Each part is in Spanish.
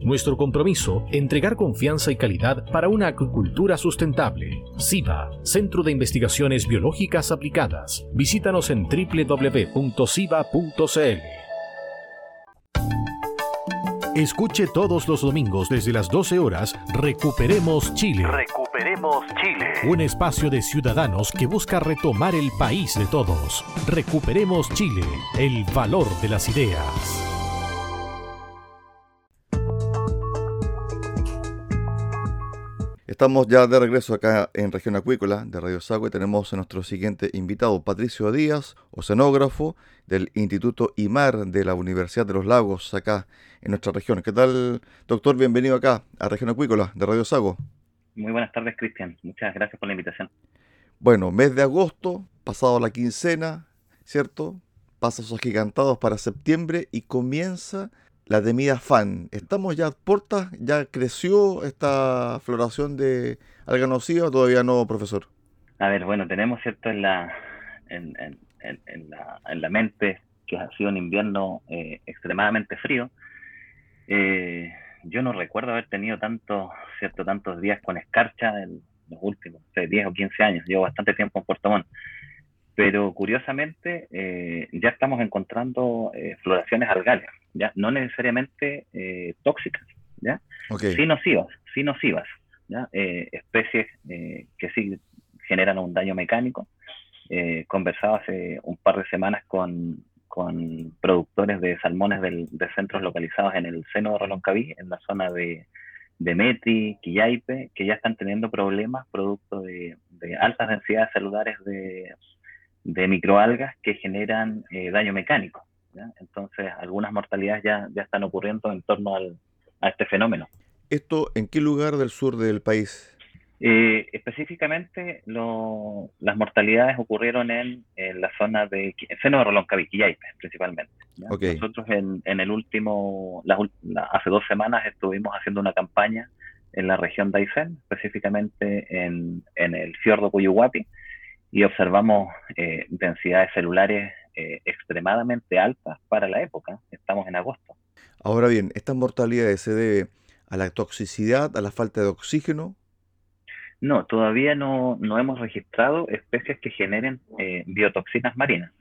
nuestro compromiso, entregar confianza y calidad para una acuicultura sustentable. SIBA, Centro de Investigaciones Biológicas Aplicadas. Visítanos en www.siba.cl. Escuche todos los domingos desde las 12 horas Recuperemos Chile. Recuperemos Chile. Un espacio de ciudadanos que busca retomar el país de todos. Recuperemos Chile, el valor de las ideas. Estamos ya de regreso acá en Región Acuícola de Radio Sagua y tenemos a nuestro siguiente invitado, Patricio Díaz, oceanógrafo del Instituto IMAR de la Universidad de los Lagos, acá en nuestra región. ¿Qué tal, doctor? Bienvenido acá a Región Acuícola de Radio Sago. Muy buenas tardes, Cristian. Muchas gracias por la invitación. Bueno, mes de agosto, pasado la quincena, ¿cierto? Pasos agigantados para septiembre y comienza la temida fan. ¿Estamos ya a puertas? ¿Ya creció esta floración de alga nociva o todavía no, profesor? A ver, bueno, tenemos cierto en la, en, la, en la mente que ha sido un invierno eh, extremadamente frío. Eh, yo no recuerdo haber tenido tanto, cierto, tantos días con escarcha en los últimos 10 o 15 años. Llevo bastante tiempo en Puerto Montt. Pero curiosamente eh, ya estamos encontrando floraciones algales ¿ya? No necesariamente eh, tóxicas, ¿ya? Sí nocivas, sí nocivas, ¿ya? Eh, especies eh, que sí generan un daño mecánico. conversaba hace un par de semanas con, con productores de salmones del, de centros localizados en el seno de Roloncaví, en la zona de, de Meti, Quillaipe, que ya están teniendo problemas producto de, de altas densidades celulares de, de microalgas que generan daño mecánico. Entonces, algunas mortalidades ya, ya están ocurriendo en torno al, a este fenómeno. ¿Esto en qué lugar del sur del país? Eh, específicamente, lo, las mortalidades ocurrieron en, la zona de seno de Roloncaví, principalmente. Nosotros en, en, el último, hace dos semanas estuvimos haciendo una campaña en la región de Aysén, específicamente en, en el fiordo Cuyuhuapi, y observamos eh, densidades celulares eh, extremadamente altas para la época. Estamos en agosto. Ahora bien, ¿estas mortalidades se debe a la toxicidad, a la falta de oxígeno? No, todavía no, no hemos registrado especies que generen eh, biotoxinas marinas.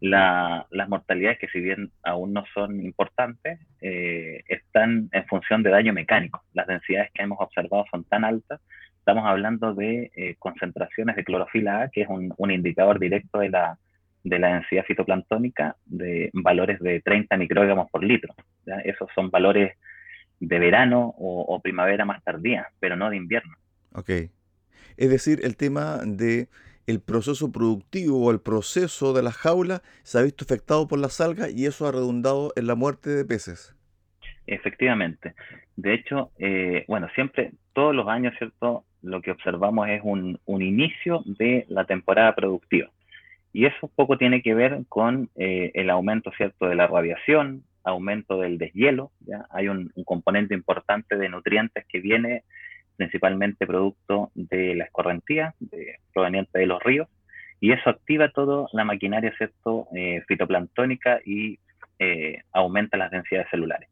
las mortalidades, que si bien aún no son importantes, eh, están en función de daño mecánico. Las densidades que hemos observado son tan altas, estamos hablando de concentraciones de clorofila A, que es un, un indicador directo de la, de la densidad fitoplanctónica de valores de 30 microgramos por litro. Esos son valores de verano o, primavera más tardía, pero no de invierno. Ok. Es decir, el tema de el proceso productivo o el proceso de la jaula se ha visto afectado por las algas y eso ha redundado en la muerte de peces. Efectivamente. De hecho, eh, bueno, siempre, todos los años, ¿cierto? Lo que observamos es un, un inicio de la temporada productiva. Y eso poco tiene que ver con eh, el aumento, ¿cierto?, de la radiación, aumento del deshielo, ¿ya? Hay un, componente importante de nutrientes que viene principalmente producto de la escorrentía, proveniente de los ríos, y eso activa toda la maquinaria, ¿cierto?, eh, fitoplanctónica y eh, aumenta las densidades celulares.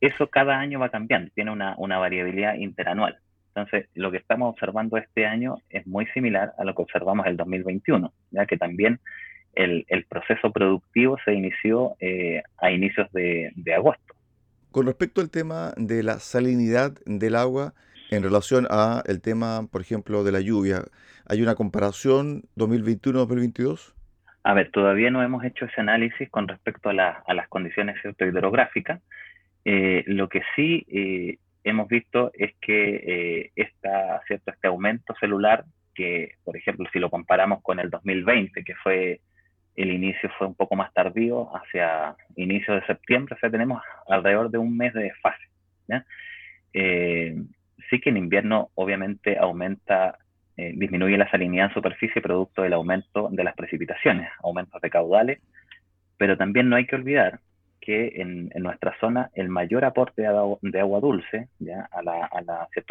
Eso cada año va cambiando, tiene una variabilidad interanual. Entonces, lo que estamos observando este año es muy similar a lo que observamos el 2021, ya que también el, proceso productivo se inició eh, a inicios de, agosto. Con respecto al tema de la salinidad del agua en relación a el tema, por ejemplo, de la lluvia, ¿hay una comparación 2021-2022? A ver, todavía no hemos hecho ese análisis con respecto a, las condiciones hidrográficas. Eh, lo que sí eh, hemos visto es que esta, ¿cierto? este aumento celular, que por ejemplo si lo comparamos con el 2020, que fue el inicio fue un poco más tardío, hacia inicio de septiembre, o sea, tenemos alrededor de un mes de desfase. sí que en invierno obviamente aumenta eh, disminuye la salinidad en superficie producto del aumento de las precipitaciones, aumentos de caudales, pero también no hay que olvidar que en, nuestra zona el mayor aporte de agua, dulce. A, la,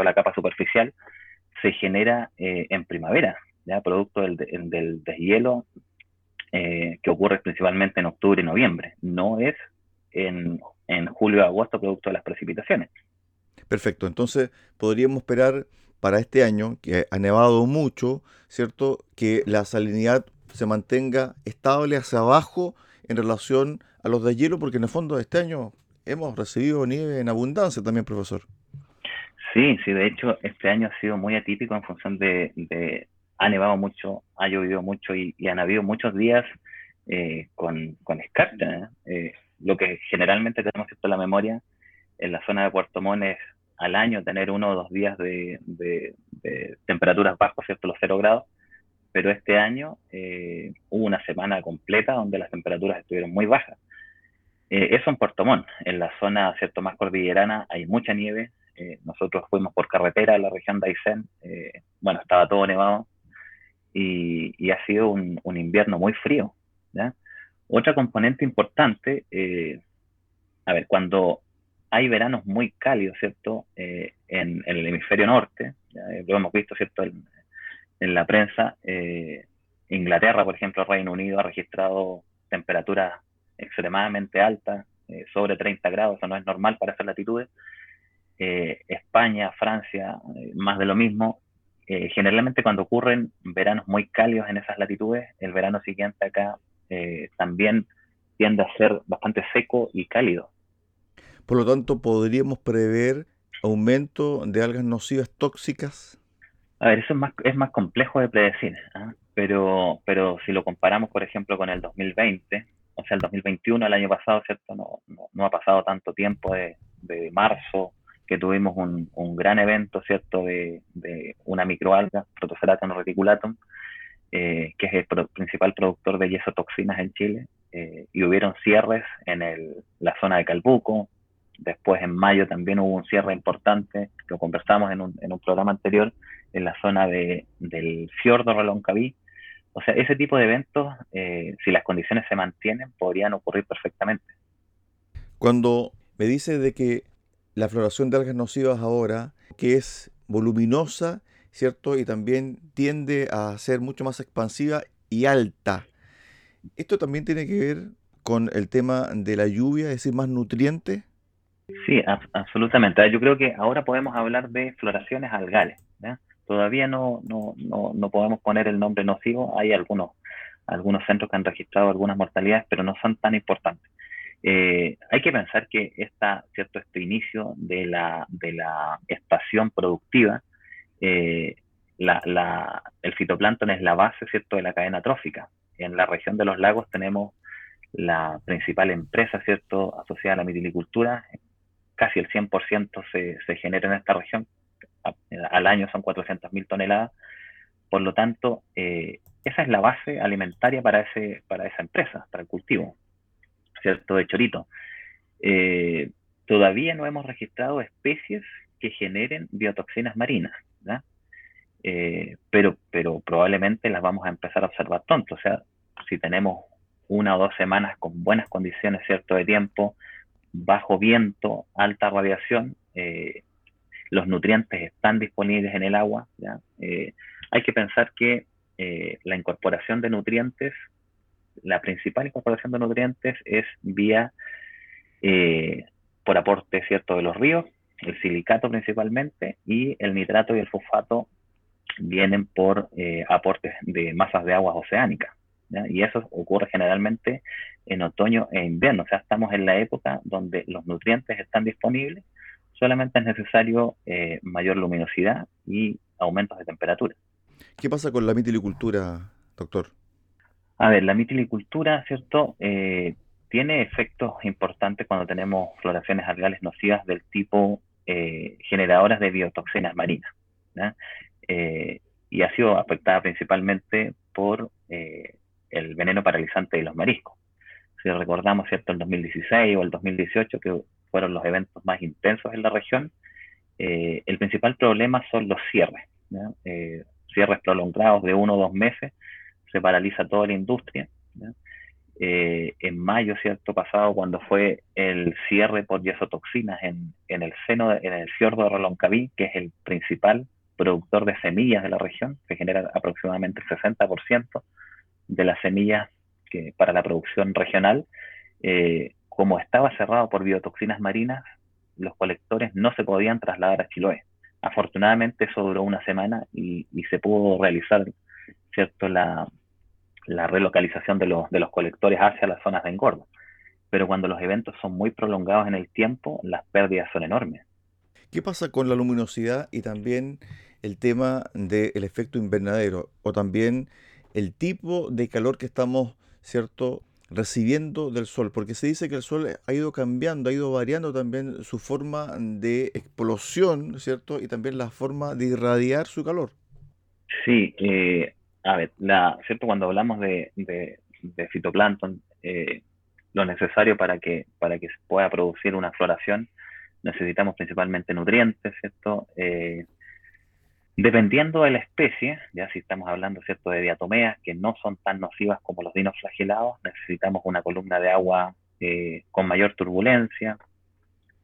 la, capa superficial se genera eh, en primavera, ¿ya? producto del, deshielo eh, que ocurre principalmente en octubre y noviembre, no es en, julio y agosto producto de las precipitaciones. Perfecto, entonces podríamos esperar para este año, que ha nevado mucho, ¿cierto? Que la salinidad se mantenga estable hacia abajo en relación a los de hielo, porque en el fondo de este año hemos recibido nieve en abundancia también, profesor. Sí, sí, de hecho este año ha sido muy atípico en función de, ha nevado mucho, ha llovido mucho y, han habido muchos días eh, con, con escarcha. ¿eh? Eh, lo que generalmente tenemos en la memoria en la zona de Puerto Montt es al año tener uno o dos días de, temperaturas bajas, ¿cierto? Los cero grados, pero este año eh, hubo una semana completa donde las temperaturas estuvieron muy bajas. Eh, eso en Puerto Montt, en la zona, ¿cierto? Más cordillerana hay mucha nieve. Eh, nosotros fuimos por carretera a la región de Aysén, bueno, estaba todo nevado y, ha sido un, invierno muy frío. Otra componente importante, a ver, cuando hay veranos muy cálidos, ¿cierto? Eh, en, el hemisferio norte, eh, lo hemos visto, ¿cierto? En, la prensa, eh, Inglaterra, por ejemplo, Reino Unido ha registrado temperaturas extremadamente altas, sobre 30 grados, eso no es normal para esas latitudes. España, Francia, más de lo mismo. generalmente cuando ocurren veranos muy cálidos en esas latitudes, el verano siguiente acá también tiende a ser bastante seco y cálido. Por lo tanto, ¿podríamos prever aumento de algas nocivas tóxicas? A ver, eso es más, es más complejo de predecir, ¿ah? pero, pero si lo comparamos, por ejemplo, con el 2020, o sea, el 2021, el año pasado, ¿cierto? No, no, ha pasado tanto tiempo de, marzo que tuvimos un, un, gran evento, ¿cierto?, de, de una microalga, Protoceratum reticulatum, eh, que es el principal productor de yesotoxinas en Chile, eh, y hubieron cierres en el, la zona de Calbuco, Después en mayo también hubo un cierre importante, lo conversamos en un, en un programa anterior, en la zona de, del fiordo Reloncaví. O sea, ese tipo de eventos, eh, si las condiciones se mantienen, podrían ocurrir perfectamente. Cuando me dice de que la floración de algas nocivas ahora, que es voluminosa, ¿cierto? Y también tiende a ser mucho más expansiva y alta. ¿Esto también tiene que ver con el tema de la lluvia, es decir, más nutrientes? Sí, absolutamente. Yo creo que ahora podemos hablar de floraciones algales. Todavía no, no, no, no, podemos poner el nombre nocivo. Hay algunos, algunos centros que han registrado algunas mortalidades, pero no son tan importantes. Eh, hay que pensar que esta, ¿cierto? este inicio de la, de la estación productiva, eh, la, la, el fitoplancton es la base ¿cierto? de la cadena trófica. En la región de los lagos tenemos la principal empresa ¿cierto? asociada a la mitilicultura, casi el 100% se, se genera en esta región. al año son 400.000 toneladas. Por lo tanto, eh, esa es la base alimentaria para, ese, para esa empresa, para el cultivo, ¿cierto? De chorito. Eh, todavía no hemos registrado especies que generen biotoxinas marinas, eh, pero, pero probablemente las vamos a empezar a observar pronto. O sea, si tenemos una o dos semanas con buenas condiciones, ¿cierto? De tiempo, bajo viento, alta radiación, eh, los nutrientes están disponibles en el agua. Eh, hay que pensar que eh, la incorporación de nutrientes, la principal incorporación de nutrientes es vía por aporte cierto de los ríos, el silicato principalmente, y el nitrato y el fosfato vienen por aportes de masas de aguas oceánicas. Y eso ocurre generalmente en otoño e invierno. O sea, estamos en la época donde los nutrientes están disponibles, solamente es necesario eh, mayor luminosidad y aumentos de temperatura. ¿Qué pasa con la mitilicultura, doctor? A ver, la mitilicultura, ¿cierto? Eh, tiene efectos importantes cuando tenemos floraciones algales nocivas del tipo eh, generadoras de biotoxinas marinas. Eh, y ha sido afectada principalmente por el veneno paralizante de los mariscos. Si recordamos, ¿cierto? El 2016 o el 2018, que fueron los eventos más intensos en la región, el principal problema son los cierres. cierres prolongados de uno o dos meses se paraliza toda la industria. Eh, en mayo, ¿cierto? Pasado, cuando fue el cierre por yesotoxinas en, en el seno, en el fiordo de Reloncaví, que es el principal productor de semillas de la región, que genera aproximadamente el 60% de las semillas que, para la producción regional, eh, como estaba cerrado por biotoxinas marinas, los colectores no se podían trasladar a Chiloé. Afortunadamente eso duró una semana y, se pudo realizar cierto la, la relocalización de los, de los colectores hacia las zonas de engordo. Pero cuando los eventos son muy prolongados en el tiempo, las pérdidas son enormes. ¿Qué pasa con la luminosidad y también el tema del efecto invernadero o también el tipo de calor que estamos, ¿cierto?, recibiendo del sol, porque se dice que el sol ha ido cambiando, ha ido variando también su forma de explosión, ¿cierto? Y también la forma de irradiar su calor. Sí, eh, a ver, la, ¿cierto? Cuando hablamos de, fitoplancton, eh, lo necesario para que, para que se pueda producir una floración, necesitamos principalmente nutrientes, ¿cierto? Eh, dependiendo de la especie, ya si estamos hablando, ¿cierto?, de diatomeas que no son tan nocivas como los dinos flagelados, necesitamos una columna de agua eh, con mayor turbulencia,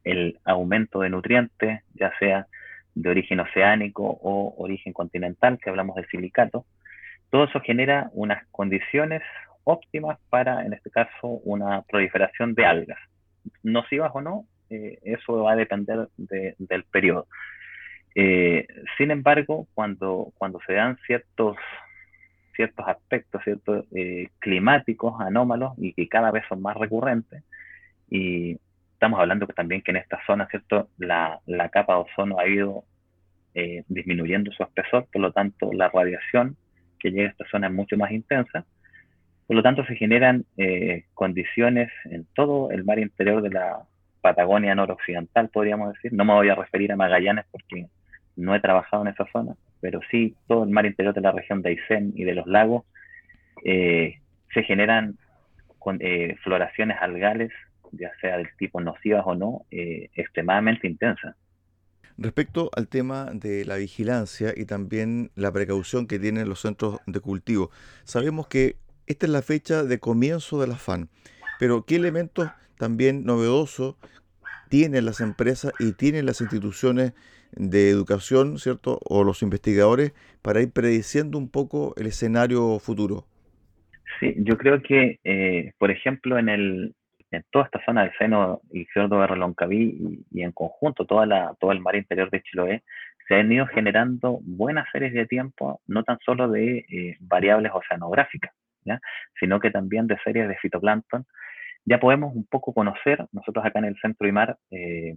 el aumento de nutrientes, ya sea de origen oceánico o origen continental, que hablamos de silicato, todo eso genera unas condiciones óptimas para, en este caso, una proliferación de algas. Nocivas o no, eh, eso va a depender del periodo. Eh, sin embargo, cuando, cuando se dan ciertos, ciertos aspectos ciertos, eh, climáticos anómalos y que cada vez son más recurrentes, y estamos hablando que también que en esta zona, ¿cierto? La, la capa de ozono ha ido disminuyendo su espesor, por lo tanto la radiación que llega a esta zona mucho más intensa. Por lo tanto, se generan eh, condiciones en todo el mar interior de la Patagonia noroccidental, podríamos decir. No me voy a referir a Magallanes porque no he trabajado en esa zona, pero sí todo el mar interior de la región de Aysén y de los lagos eh, se generan con, eh, floraciones algales, ya sea del tipo nocivas o no, extremadamente intensas. Respecto al tema de la vigilancia y también la precaución que tienen los centros de cultivo, sabemos que esta es la fecha de comienzo del afán, pero ¿qué elementos también novedosos tienen las empresas y tienen las instituciones de educación, ¿cierto? O los investigadores para ir prediciendo un poco el escenario futuro. Sí, yo creo que, eh, por ejemplo, en el, en toda esta zona del seno y fiordo de Reloncaví y, en conjunto toda la, todo el mar interior de Chiloé, se han ido generando buenas series de tiempo, no tan solo de eh, variables oceanográficas, sino que también de series de fitoplancton. Ya podemos un poco conocer, nosotros acá en el Centro y Mar, eh,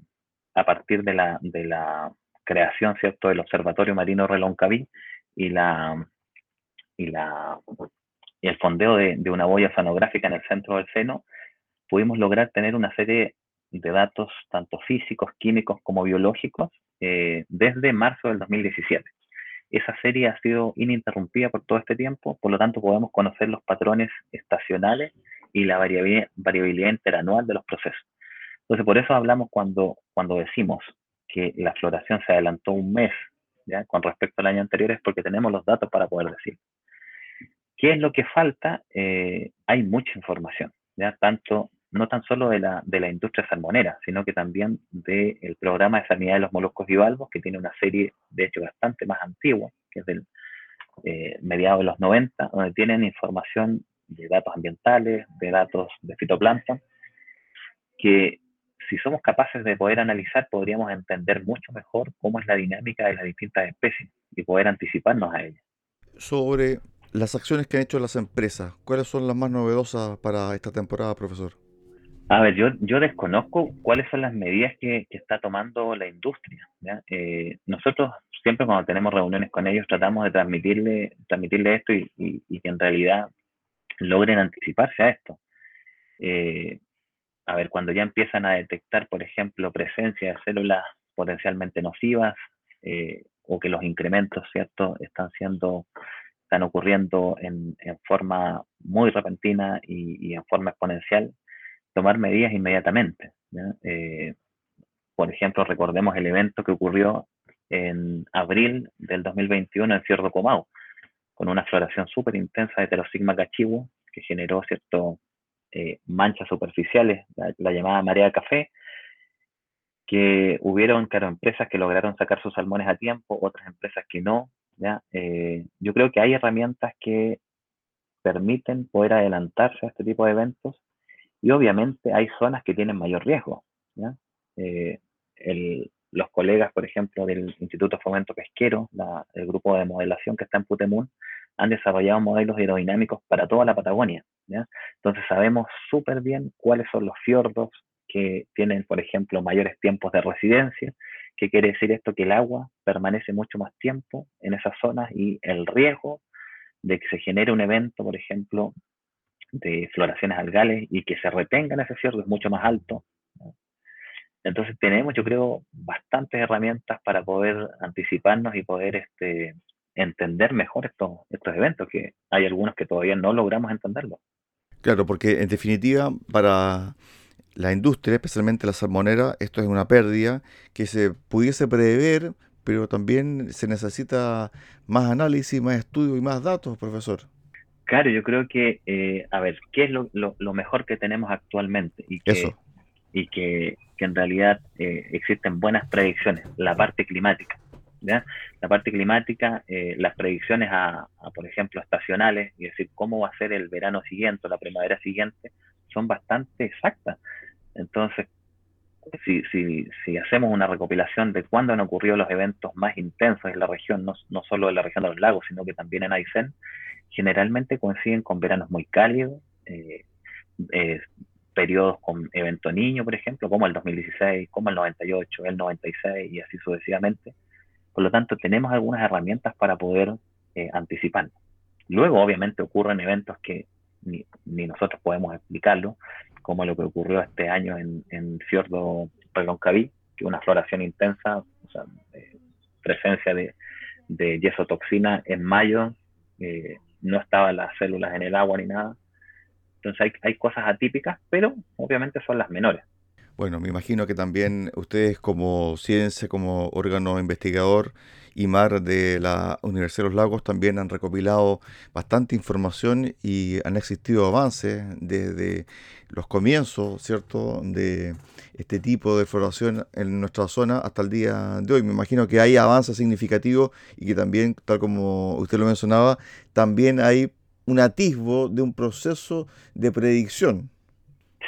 a partir de la, de la creación ¿cierto? del Observatorio Marino Reloncaví y, la, y, la, y el fondeo de, una boya oceanográfica en el centro del seno, pudimos lograr tener una serie de datos, tanto físicos, químicos como biológicos, eh, desde marzo del 2017. Esa serie ha sido ininterrumpida por todo este tiempo, por lo tanto podemos conocer los patrones estacionales y la variabilidad, interanual de los procesos. Entonces, por eso hablamos cuando, cuando decimos que la floración se adelantó un mes ¿ya? con respecto al año anterior, es porque tenemos los datos para poder decir. ¿Qué es lo que falta? Eh, hay mucha información, ¿ya? tanto no tan solo de la, de la industria salmonera, sino que también del programa de sanidad de los moluscos bivalvos, que tiene una serie, de hecho, bastante más antigua, que es del eh, mediados de los 90, donde tienen información de datos ambientales, de datos de fitoplancton, que si somos capaces de poder analizar, podríamos entender mucho mejor cómo es la dinámica de las distintas especies y poder anticiparnos a ellas. Sobre las acciones que han hecho las empresas, ¿cuáles son las más novedosas para esta temporada, profesor? A ver, yo, yo desconozco cuáles son las medidas que, está tomando la industria. Eh, nosotros siempre cuando tenemos reuniones con ellos tratamos de transmitirle, transmitirle esto y, que en realidad logren anticiparse a esto. Eh, a ver, cuando ya empiezan a detectar, por ejemplo, presencia de células potencialmente nocivas eh, o que los incrementos, ¿cierto?, están siendo, están ocurriendo en, forma muy repentina y, en forma exponencial, tomar medidas inmediatamente. Eh, por ejemplo, recordemos el evento que ocurrió en abril del 2021 en Cierro Comau, con una floración súper intensa de Heterosigma cachivo que generó cierto eh, manchas superficiales, la, llamada marea de café, que hubieron, claro, empresas que lograron sacar sus salmones a tiempo, otras empresas que no. ¿ya? Eh, yo creo que hay herramientas que permiten poder adelantarse a este tipo de eventos y obviamente hay zonas que tienen mayor riesgo. Eh, los colegas, por ejemplo, del Instituto Fomento Pesquero, el grupo de modelación que está en Putemún, han desarrollado modelos aerodinámicos para toda la Patagonia. Entonces sabemos súper bien cuáles son los fiordos que tienen, por ejemplo, mayores tiempos de residencia. ¿Qué quiere decir esto? Que el agua permanece mucho más tiempo en esas zonas y el riesgo de que se genere un evento, por ejemplo, de floraciones algales y que se retenga en ese fiordo es mucho más alto. Entonces tenemos, yo creo, bastantes herramientas para poder anticiparnos y poder este, entender mejor estos, estos eventos, que hay algunos que todavía no logramos entenderlo. Claro, porque en definitiva, para la industria, especialmente la salmonera, esto es una pérdida que se pudiese prever, pero también se necesita más análisis, más estudio y más datos, profesor. Claro, yo creo que, eh, a ver, ¿qué es lo, lo, mejor que tenemos actualmente? Y que, Eso. Y que, que en realidad eh, existen buenas predicciones, la parte climática. La parte climática, eh, las predicciones a, por ejemplo, estacionales, y decir cómo va a ser el verano siguiente la primavera siguiente, son bastante exactas. Entonces, si, si, hacemos una recopilación de cuándo han ocurrido los eventos más intensos en la región, no, no solo en la región de los lagos, sino que también en Aysén, generalmente coinciden con veranos muy cálidos, eh, eh, periodos con evento niño, por ejemplo, como el 2016, como el 98, el 96 y así sucesivamente. Por lo tanto, tenemos algunas herramientas para poder eh, anticiparnos. Luego, obviamente, ocurren eventos que ni, nosotros podemos explicarlo, como lo que ocurrió este año en, Fiordo Reloncaví, que una floración intensa, o sea, eh, presencia de, de yesotoxina en mayo, eh, no estaban las células en el agua ni nada. Entonces hay cosas atípicas, pero obviamente son las menores. Bueno, me imagino que también ustedes como ciencia, como órgano investigador y mar de la Universidad de los Lagos también han recopilado bastante información y han existido avances desde los comienzos, ¿cierto?, de este tipo de floración en nuestra zona hasta el día de hoy. Me imagino que hay avances significativos y que también, tal como usted lo mencionaba, también hay un atisbo de un proceso de predicción.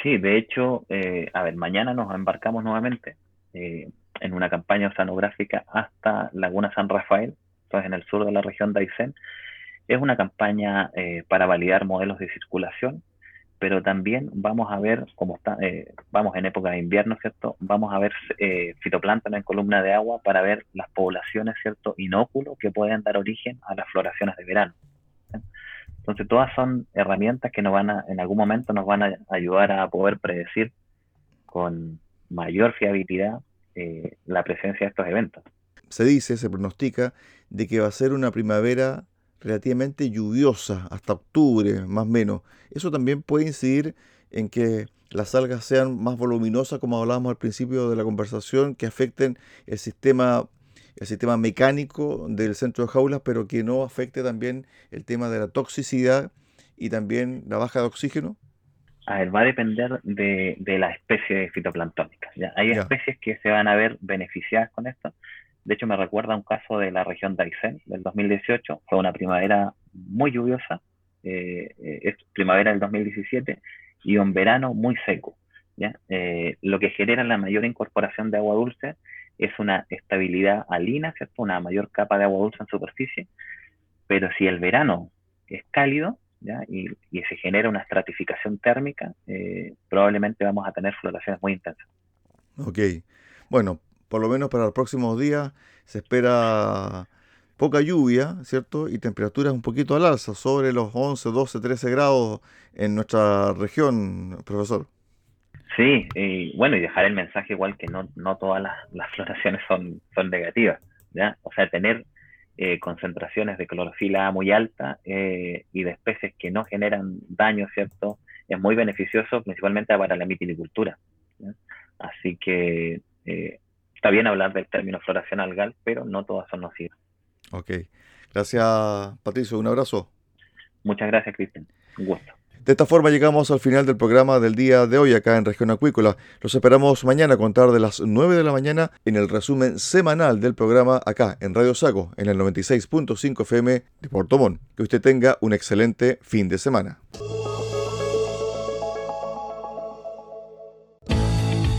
Sí, de hecho, eh, a ver, mañana nos embarcamos nuevamente eh, en una campaña oceanográfica hasta Laguna San Rafael, entonces en el sur de la región de Aysén. Es una campaña eh, para validar modelos de circulación, pero también vamos a ver, como está, vamos en época de invierno, ¿cierto? Vamos a ver fitoplancton en columna de agua para ver las poblaciones, ¿cierto? Inóculos que pueden dar origen a las floraciones de verano. Entonces todas son herramientas que nos van a, en algún momento nos van a ayudar a poder predecir con mayor fiabilidad eh, la presencia de estos eventos. Se dice, se pronostica, de que va a ser una primavera relativamente lluviosa hasta octubre, más o menos. Eso también puede incidir en que las algas sean más voluminosas, como hablábamos al principio de la conversación, que afecten el sistema el sistema mecánico del centro de jaulas, pero que no afecte también el tema de la toxicidad y también la baja de oxígeno? A ver, va a depender de, de la especie fitoplanctónica. ¿ya? Hay especies que se van a ver beneficiadas con esto. De hecho, me recuerda un caso de la región de Aysén del 2018. Fue una primavera muy lluviosa, eh, eh, es primavera del 2017, y un verano muy seco. ¿ya? Eh, lo que genera la mayor incorporación de agua dulce es una estabilidad alina, ¿cierto? Una mayor capa de agua dulce en superficie, pero si el verano es cálido Y, se genera una estratificación térmica, eh, probablemente vamos a tener floraciones muy intensas. Ok, bueno, por lo menos para los próximos días se espera poca lluvia, ¿cierto? Y temperaturas un poquito al alza, sobre los 11, 12, 13 grados en nuestra región, profesor. Sí, y bueno, y dejar el mensaje igual que no, no todas las, las floraciones son, son negativas, ¿ya? O sea, tener eh, concentraciones de clorofila muy alta eh, y de especies que no generan daño, ¿cierto? Es muy beneficioso principalmente para la mitilicultura. Así que eh, está bien hablar del término floración algal, pero no todas son nocivas. Ok. Gracias, Patricio. Un abrazo. Muchas gracias, Cristian. Un gusto. De esta forma llegamos al final del programa del día de hoy acá en Región Acuícola. Los esperamos mañana a contar de las 9 de la mañana en el resumen semanal del programa acá en Radio Sago en el 96.5 FM de Puerto Montt. Que usted tenga un excelente fin de semana.